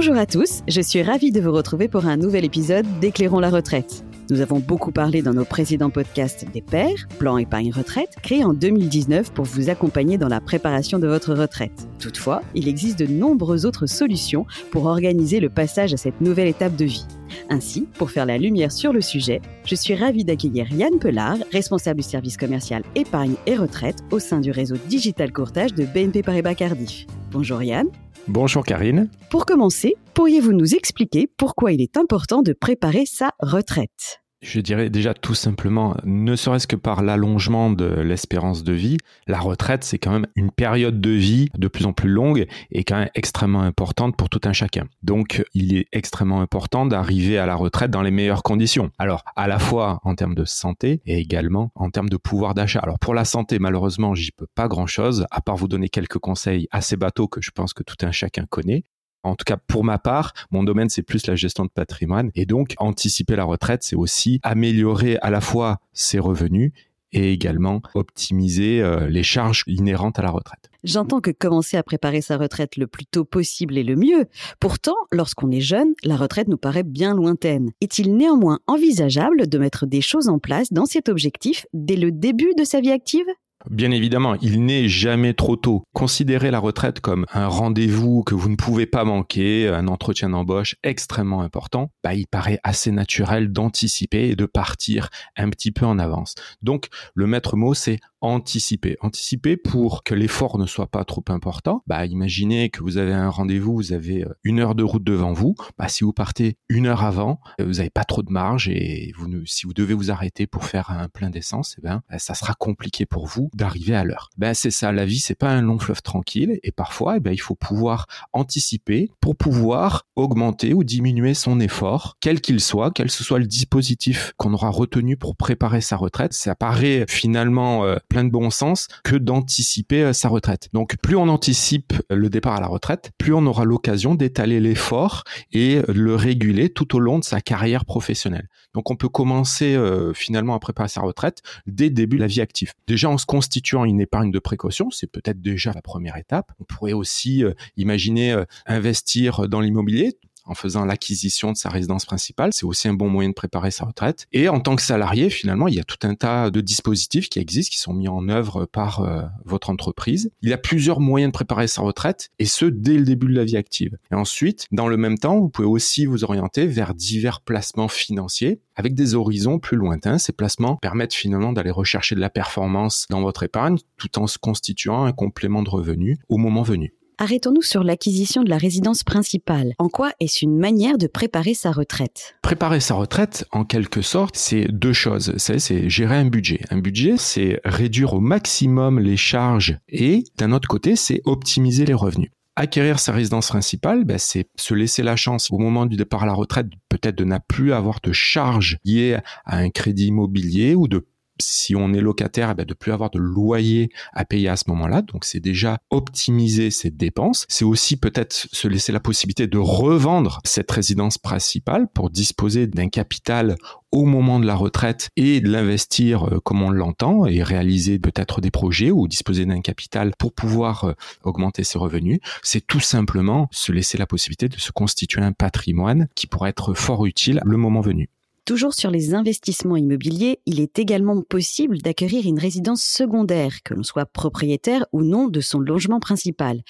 Bonjour à tous, je suis ravie de vous retrouver pour un nouvel épisode d'Éclairons la retraite. Nous avons beaucoup parlé dans nos précédents podcasts des pairs, plan épargne retraite, créé en 2019 pour vous accompagner dans la préparation de votre retraite. Toutefois, il existe de nombreuses autres solutions pour organiser le passage à cette nouvelle étape de vie. Ainsi, pour faire la lumière sur le sujet, je suis ravie d'accueillir Yann Pelard, responsable du service commercial épargne et retraite au sein du réseau Digital Courtage de BNP Paribas Cardiff. Bonjour Yann. Bonjour Karine. Pour commencer, pourriez-vous nous expliquer pourquoi il est important de préparer sa retraite? Je dirais déjà tout simplement, ne serait-ce que par l'allongement de l'espérance de vie, la retraite, c'est quand même une période de vie de plus en plus longue et quand même extrêmement importante pour tout un chacun. Donc, il est extrêmement important d'arriver à la retraite dans les meilleures conditions. Alors, à la fois en termes de santé et également en termes de pouvoir d'achat. Alors, pour la santé, malheureusement, j'y peux pas grand-chose, à part vous donner quelques conseils assez bateaux que je pense que tout un chacun connaît. En tout cas, pour ma part, mon domaine, c'est plus la gestion de patrimoine. Et donc, anticiper la retraite, c'est aussi améliorer à la fois ses revenus et également optimiser euh, les charges inhérentes à la retraite. J'entends que commencer à préparer sa retraite le plus tôt possible est le mieux. Pourtant, lorsqu'on est jeune, la retraite nous paraît bien lointaine. Est-il néanmoins envisageable de mettre des choses en place dans cet objectif dès le début de sa vie active? Bien évidemment, il n'est jamais trop tôt. Considérez la retraite comme un rendez-vous que vous ne pouvez pas manquer, un entretien d'embauche extrêmement important. Bah, il paraît assez naturel d'anticiper et de partir un petit peu en avance. Donc, le maître mot, c'est anticiper. Anticiper pour que l'effort ne soit pas trop important. Bah, imaginez que vous avez un rendez-vous, vous avez euh, une heure de route devant vous. Bah, si vous partez une heure avant, euh, vous n'avez pas trop de marge et vous si vous devez vous arrêter pour faire un plein d'essence, eh ben, ça sera compliqué pour vous d'arriver à l'heure. Ben, c'est ça. La vie, c'est pas un long fleuve tranquille et parfois, eh ben, il faut pouvoir anticiper pour pouvoir augmenter ou diminuer son effort, quel qu'il soit, quel que soit le dispositif qu'on aura retenu pour préparer sa retraite. Ça paraît finalement euh, plein de bon sens que d'anticiper euh, sa retraite. Donc plus on anticipe le départ à la retraite, plus on aura l'occasion d'étaler l'effort et le réguler tout au long de sa carrière professionnelle. Donc on peut commencer euh, finalement à préparer sa retraite dès le début de la vie active. Déjà en se constituant une épargne de précaution, c'est peut-être déjà la première étape. On pourrait aussi euh, imaginer investir dans l'immobilier en faisant l'acquisition de sa résidence principale. C'est aussi un bon moyen de préparer sa retraite. Et en tant que salarié, finalement, il y a tout un tas de dispositifs qui existent, qui sont mis en œuvre par euh, votre entreprise. Il y a plusieurs moyens de préparer sa retraite, et ce, dès le début de la vie active. Et ensuite, dans le même temps, vous pouvez aussi vous orienter vers divers placements financiers avec des horizons plus lointains. Ces placements permettent finalement d'aller rechercher de la performance dans votre épargne tout en se constituant un complément de revenus au moment venu. Arrêtons-nous sur l'acquisition de la résidence principale. En quoi est-ce une manière de préparer sa retraite? Préparer sa retraite, en quelque sorte, c'est deux choses. C'est gérer un budget. Un budget, c'est réduire au maximum les charges et, d'un autre côté, c'est optimiser les revenus acquérir sa résidence principale, ben, c'est se laisser la chance au moment du départ à la retraite peut-être de ne plus avoir de charges liées à un crédit immobilier ou de si on est locataire, eh ben, de plus avoir de loyer à payer à ce moment-là. Donc c'est déjà optimiser ses dépenses. C'est aussi peut-être se laisser la possibilité de revendre cette résidence principale pour disposer d'un capital au moment de la retraite et de l'investir euh, comme on l'entend et réaliser peut-être des projets ou disposer d'un capital pour pouvoir euh, augmenter ses revenus. C'est tout simplement se laisser la possibilité de se constituer un patrimoine qui pourrait être fort utile le moment venu. Toujours sur les investissements immobiliers, il est également possible d'acquérir une résidence secondaire, que l'on soit propriétaire ou non de son logement principal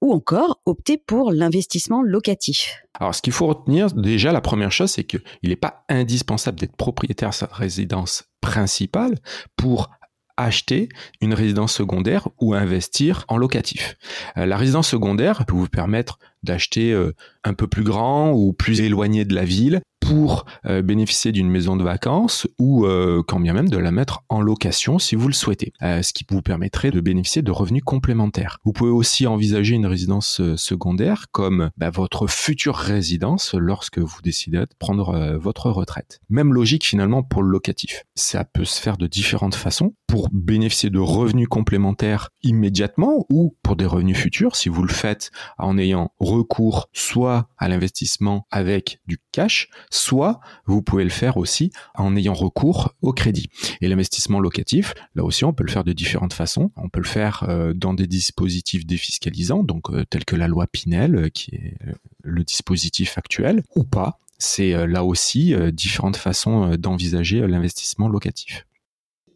ou encore opter pour l'investissement locatif. Alors, ce qu'il faut retenir, déjà, la première chose, c'est qu'il n'est pas indispensable d'être propriétaire de sa résidence principale pour acheter une résidence secondaire ou investir en locatif. Euh, la résidence secondaire peut vous permettre d'acheter euh, un peu plus grand ou plus éloigné de la ville pour euh, bénéficier d'une maison de vacances ou euh, quand bien même de la mettre en location si vous le souhaitez, euh, ce qui vous permettrait de bénéficier de revenus complémentaires. Vous pouvez aussi envisager une résidence secondaire comme bah, votre future résidence lorsque vous décidez de prendre votre retraite. Même logique finalement pour le locatif. Ça peut se faire de différentes façons pour bénéficier de revenus complémentaires immédiatement ou pour des revenus futurs si vous le faites en ayant recours soit à l'investissement avec du cash, soit vous pouvez le faire aussi en ayant recours au crédit. Et l'investissement locatif, là aussi, on peut le faire de différentes façons. On peut le faire euh, dans des dispositifs défiscalisants, donc euh, tels que la loi Pinel, euh, qui est le dispositif actuel, ou pas. C'est là aussi différentes façons d'envisager l'investissement locatif.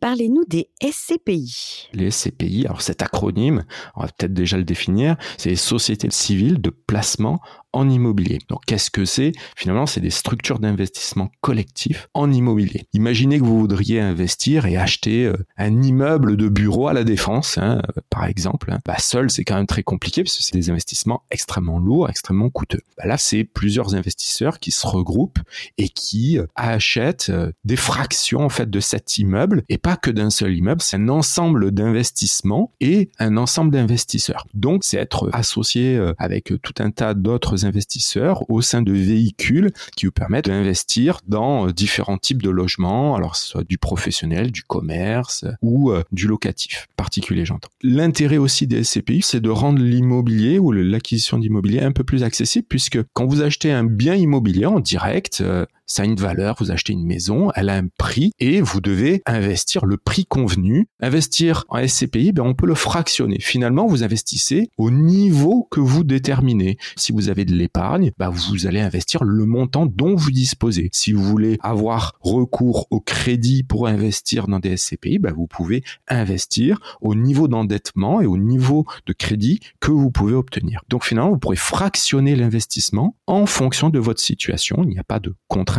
Parlez-nous des SCPI. Les SCPI, alors cet acronyme, on va peut-être déjà le définir, c'est les sociétés civiles de placement en immobilier. Donc qu'est-ce que c'est? Finalement, c'est des structures d'investissement collectif en immobilier. Imaginez que vous voudriez investir et acheter euh, un immeuble de bureau à la défense, hein, euh, par exemple. Hein. Bah, seul, c'est quand même très compliqué parce que c'est des investissements extrêmement lourds, extrêmement coûteux. Bah, là, c'est plusieurs investisseurs qui se regroupent et qui euh, achètent des fractions en fait de cet immeuble et pas que d'un seul immeuble. C'est un ensemble d'investissements et un ensemble d'investisseurs. Donc, c'est être associé avec tout un tas d'autres investisseurs au sein de véhicules qui vous permettent d'investir dans euh, différents types de logements, alors soit du professionnel, du commerce ou euh, du locatif, particulier j'entends. L'intérêt aussi des SCPI, c'est de rendre l'immobilier ou l'acquisition d'immobilier un peu plus accessible puisque quand vous achetez un bien immobilier en direct, euh, ça a une valeur, vous achetez une maison, elle a un prix et vous devez investir le prix convenu. Investir en SCPI, ben on peut le fractionner. Finalement, vous investissez au niveau que vous déterminez. Si vous avez de l'épargne, ben vous allez investir le montant dont vous disposez. Si vous voulez avoir recours au crédit pour investir dans des SCPI, ben vous pouvez investir au niveau d'endettement et au niveau de crédit que vous pouvez obtenir. Donc finalement, vous pourrez fractionner l'investissement en fonction de votre situation. Il n'y a pas de contrainte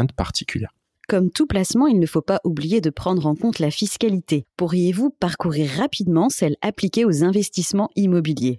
Comme tout placement, il ne faut pas oublier de prendre en compte la fiscalité. Pourriez-vous parcourir rapidement celle appliquée aux investissements immobiliers?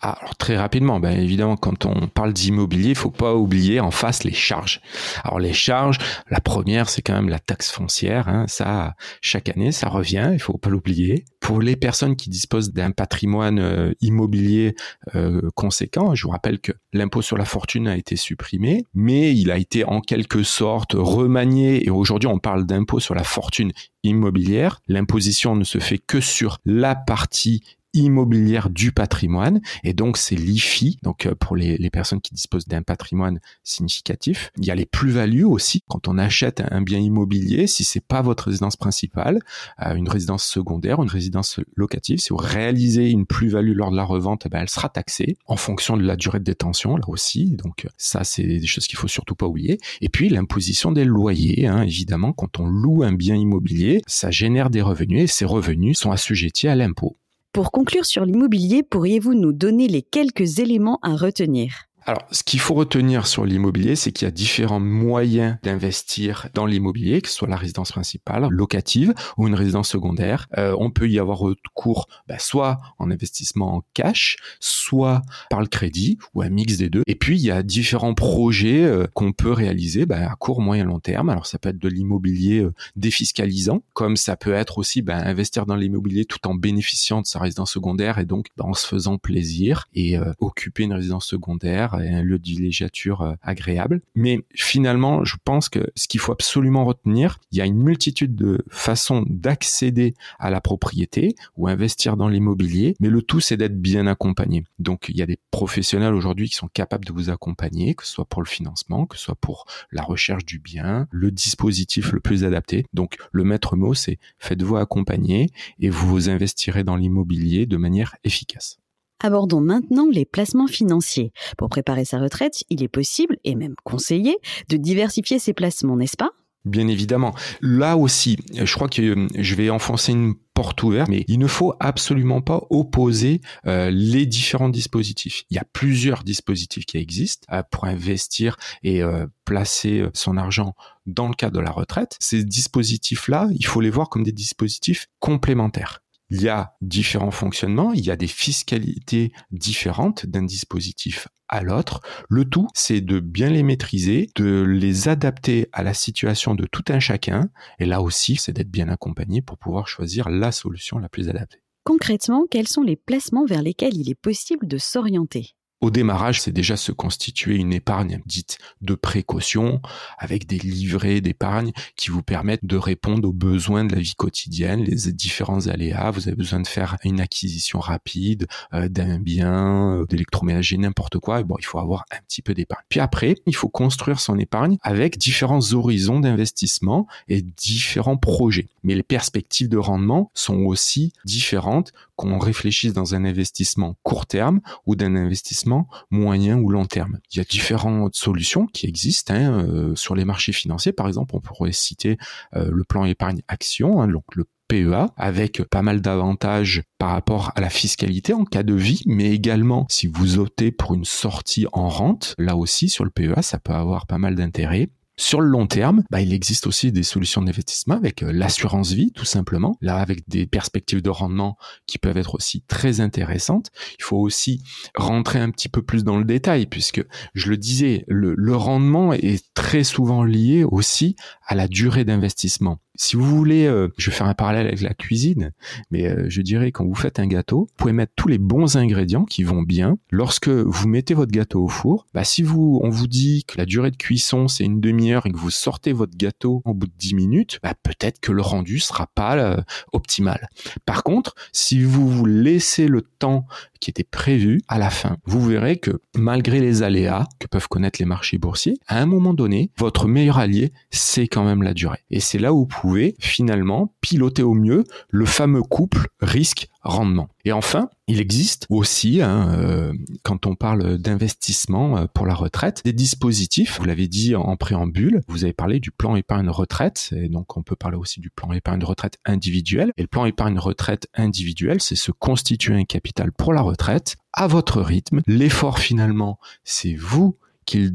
Ah, alors très rapidement, ben évidemment, quand on parle d'immobilier, il faut pas oublier en face les charges. Alors les charges, la première, c'est quand même la taxe foncière. Hein, ça, chaque année, ça revient. Il faut pas l'oublier. Pour les personnes qui disposent d'un patrimoine euh, immobilier euh, conséquent, je vous rappelle que l'impôt sur la fortune a été supprimé, mais il a été en quelque sorte remanié. Et aujourd'hui, on parle d'impôt sur la fortune immobilière. L'imposition ne se fait que sur la partie immobilière du patrimoine. Et donc c'est l'IFI. Donc euh, pour les, les, personnes qui disposent d'un patrimoine significatif il y a les plus-values aussi. Quand on achète un bien immobilier si c'est pas votre résidence principale euh, une résidence secondaire une résidence locative si vous réalisez une plus-value lors de la revente ben, elle sera taxée en fonction de la durée de détention là aussi. Donc ça c'est des choses qu'il faut surtout pas oublier. Et puis l'imposition des loyers hein, évidemment quand on loue un bien immobilier ça génère des revenus et ces revenus sont assujettis à l'impôt pour conclure sur l'immobilier, pourriez-vous nous donner les quelques éléments à retenir? Alors, ce qu'il faut retenir sur l'immobilier, c'est qu'il y a différents moyens d'investir dans l'immobilier, que ce soit la résidence principale, locative ou une résidence secondaire. Euh, on peut y avoir recours bah, soit en investissement en cash, soit par le crédit ou un mix des deux. Et puis, il y a différents projets euh, qu'on peut réaliser bah, à court, moyen, long terme. Alors, ça peut être de l'immobilier euh, défiscalisant, comme ça peut être aussi bah, investir dans l'immobilier tout en bénéficiant de sa résidence secondaire et donc en se faisant plaisir et occuper une résidence secondaire et un lieu de villégiature euh, agréable. Mais finalement, je pense que ce qu'il faut absolument retenir, il y a une multitude de façons d'accéder à la propriété ou investir dans l'immobilier, mais le tout c'est d'être bien accompagné. Donc il y a des professionnels aujourd'hui qui sont capables de vous accompagner, que ce soit pour le financement, que ce soit pour la recherche du bien, le dispositif le plus adapté. Donc le maître mot c'est faites-vous accompagner et vous investirez dans l'immobilier de manière efficace. Abordons maintenant les placements financiers. Pour préparer sa retraite, il est possible, et même conseillé, de diversifier ses placements, n'est-ce pas? Bien évidemment. Là aussi, je crois que euh, je vais enfoncer une porte ouverte, mais il ne faut absolument pas opposer euh, les différents dispositifs. Il y a plusieurs dispositifs qui existent euh, pour investir et placer son argent dans le cadre de la retraite. Ces dispositifs-là, il faut les voir comme des dispositifs complémentaires il y a différents fonctionnements, il y a des fiscalités différentes d'un dispositif à l'autre. Le tout, c'est de bien les maîtriser, de les adapter à la situation de tout un chacun. Et là aussi, c'est d'être bien accompagné pour pouvoir choisir la solution la plus adaptée. Concrètement, quels sont les placements vers lesquels il est possible de s'orienter? Au démarrage, c'est déjà se constituer une épargne dite de précaution avec des livrets d'épargne qui vous permettent de répondre aux besoins de la vie quotidienne, les différents aléas. Vous avez besoin de faire une acquisition rapide euh, d'un bien, euh, d'électroménager, n'importe quoi. Bon, il faut avoir un petit peu d'épargne. Puis après, il faut construire son épargne avec différents horizons d'investissement et différents projets. Mais les perspectives de rendement sont aussi différentes qu'on réfléchisse dans un investissement court terme ou d'un investissement moyen ou long terme. Il y a différentes solutions qui existent hein, euh, sur les marchés financiers. Par exemple, on pourrait citer euh, le plan épargne action, hein, donc le PEA, avec pas mal d'avantages par rapport à la fiscalité en cas de vie, mais également si vous optez pour une sortie en rente, là aussi sur le PEA, ça peut avoir pas mal d'intérêt. Sur le long terme, bah, il existe aussi des solutions d'investissement avec euh, l'assurance vie, tout simplement. Là, avec des perspectives de rendement qui peuvent être aussi très intéressantes. Il faut aussi rentrer un petit peu plus dans le détail, puisque je le disais, le, le rendement est très souvent lié aussi à la durée d'investissement. Si vous voulez, euh, je vais faire un parallèle avec la cuisine, mais euh, je dirais quand vous faites un gâteau, vous pouvez mettre tous les bons ingrédients qui vont bien. Lorsque vous mettez votre gâteau au four, bah si vous on vous dit que la durée de cuisson c'est une demi-heure et que vous sortez votre gâteau au bout de 10 minutes, bah peut-être que le rendu sera pas euh, optimal. Par contre, si vous vous laissez le temps qui était prévu à la fin, vous verrez que malgré les aléas que peuvent connaître les marchés boursiers, à un moment donné, votre meilleur allié, c'est quand même la durée. Et c'est là où vous pouvez finalement piloter au mieux le fameux couple risque rendement. Et enfin, il existe aussi, hein, euh, quand on parle d'investissement euh, pour la retraite, des dispositifs. Vous l'avez dit en préambule, vous avez parlé du plan épargne retraite, et donc on peut parler aussi du plan épargne retraite individuel. Et le plan épargne retraite individuel, c'est se constituer un capital pour la retraite à votre rythme. L'effort finalement, c'est vous qu'il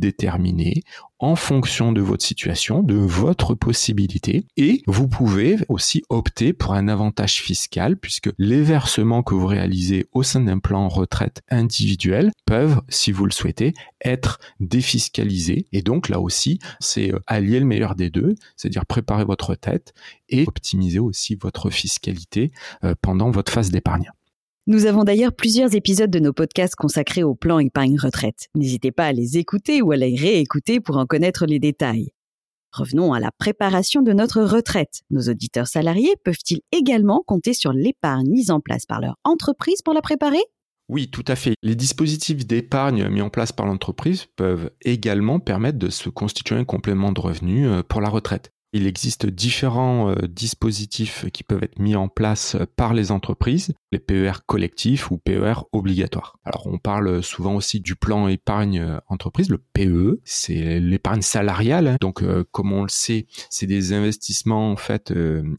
en fonction de votre situation, de votre possibilité. Et vous pouvez aussi opter pour un avantage fiscal puisque les versements que vous réalisez au sein d'un plan retraite individuel peuvent, si vous le souhaitez, être défiscalisés. Et donc là aussi, c'est euh, allier le meilleur des deux, c'est-à-dire préparer votre tête et optimiser aussi votre fiscalité euh, pendant votre phase d'épargne. Nous avons d'ailleurs plusieurs épisodes de nos podcasts consacrés au plan épargne retraite. N'hésitez pas à les écouter ou à les réécouter pour en connaître les détails. Revenons à la préparation de notre retraite. Nos auditeurs salariés peuvent-ils également compter sur l'épargne mise en place par leur entreprise pour la préparer? Oui, tout à fait. Les dispositifs d'épargne mis en place par l'entreprise peuvent également permettre de se constituer un complément de revenus euh, pour la retraite. Il existe différents euh, dispositifs qui peuvent être mis en place euh, par les entreprises, les PER collectifs ou PER obligatoires. Alors on parle souvent aussi du plan épargne euh, entreprise, le PE, c'est l'épargne salariale. Donc comme on le sait, c'est des investissements en fait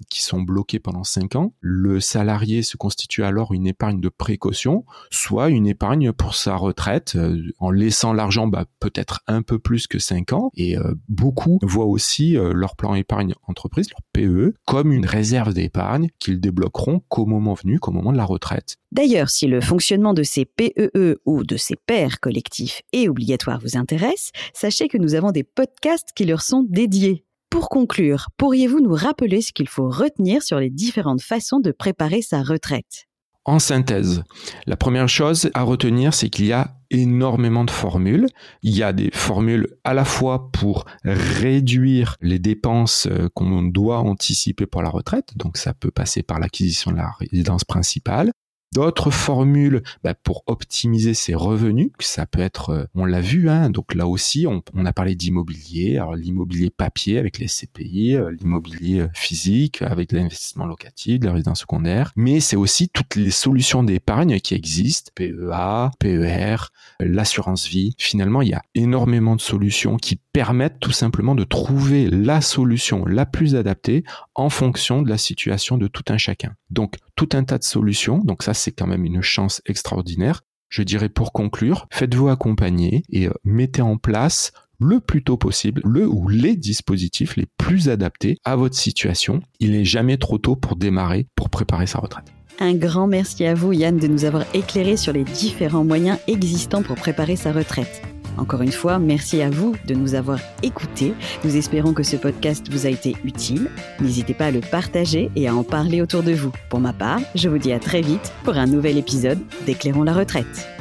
qui sont bloqués pendant 5 ans. Le salarié se constitue alors une épargne de précaution, soit une épargne pour sa retraite en laissant l'argent bah, peut-être un peu plus que 5 ans et beaucoup voient aussi leur plan épargne entreprise, leur PE, comme une réserve d'épargne qu'ils débloqueront qu'au moment venu, qu'au moment de la retraite. D'ailleurs, si le fonctionnement de ces PEE ou de ces pairs collectifs et obligatoires vous intéresse, sachez que nous avons des podcasts qui leur sont dédiés. Pour conclure, pourriez-vous nous rappeler ce qu'il faut retenir sur les différentes façons de préparer sa retraite? En synthèse, la première chose à retenir, c'est qu'il y a énormément de formules. Il y a des formules à la fois pour réduire les dépenses euh, qu'on doit anticiper pour la retraite, donc ça peut passer par l'acquisition de la résidence principale, D'autres formules bah, pour optimiser ses revenus, ça peut être, euh, on l'a vu, hein, donc là aussi, on, a parlé d'immobilier, alors l'immobilier papier avec les CPI, euh, l'immobilier euh, physique avec l'investissement locatif, la résidence secondaire, mais c'est aussi toutes les solutions d'épargne qui existent, PEA, PER, l'assurance vie. Finalement, il y a énormément de solutions qui permettent tout simplement de trouver la solution la plus adaptée en fonction de la situation de tout un chacun. Donc, tout un tas de solutions, donc ça c'est quand même une chance extraordinaire. Je dirais pour conclure, faites-vous accompagner et euh, mettez en place le plus tôt possible le ou les dispositifs les plus adaptés à votre situation. Il n'est jamais trop tôt pour démarrer, pour préparer sa retraite. Un grand merci à vous Yann de nous avoir éclairé sur les différents moyens existants pour préparer sa retraite. Encore une fois, merci à vous de nous avoir écoutés. Nous espérons que ce podcast vous a été utile. N'hésitez pas à le partager et à en parler autour de vous. Pour ma part, je vous dis à très vite pour un nouvel épisode d'Éclairons la retraite.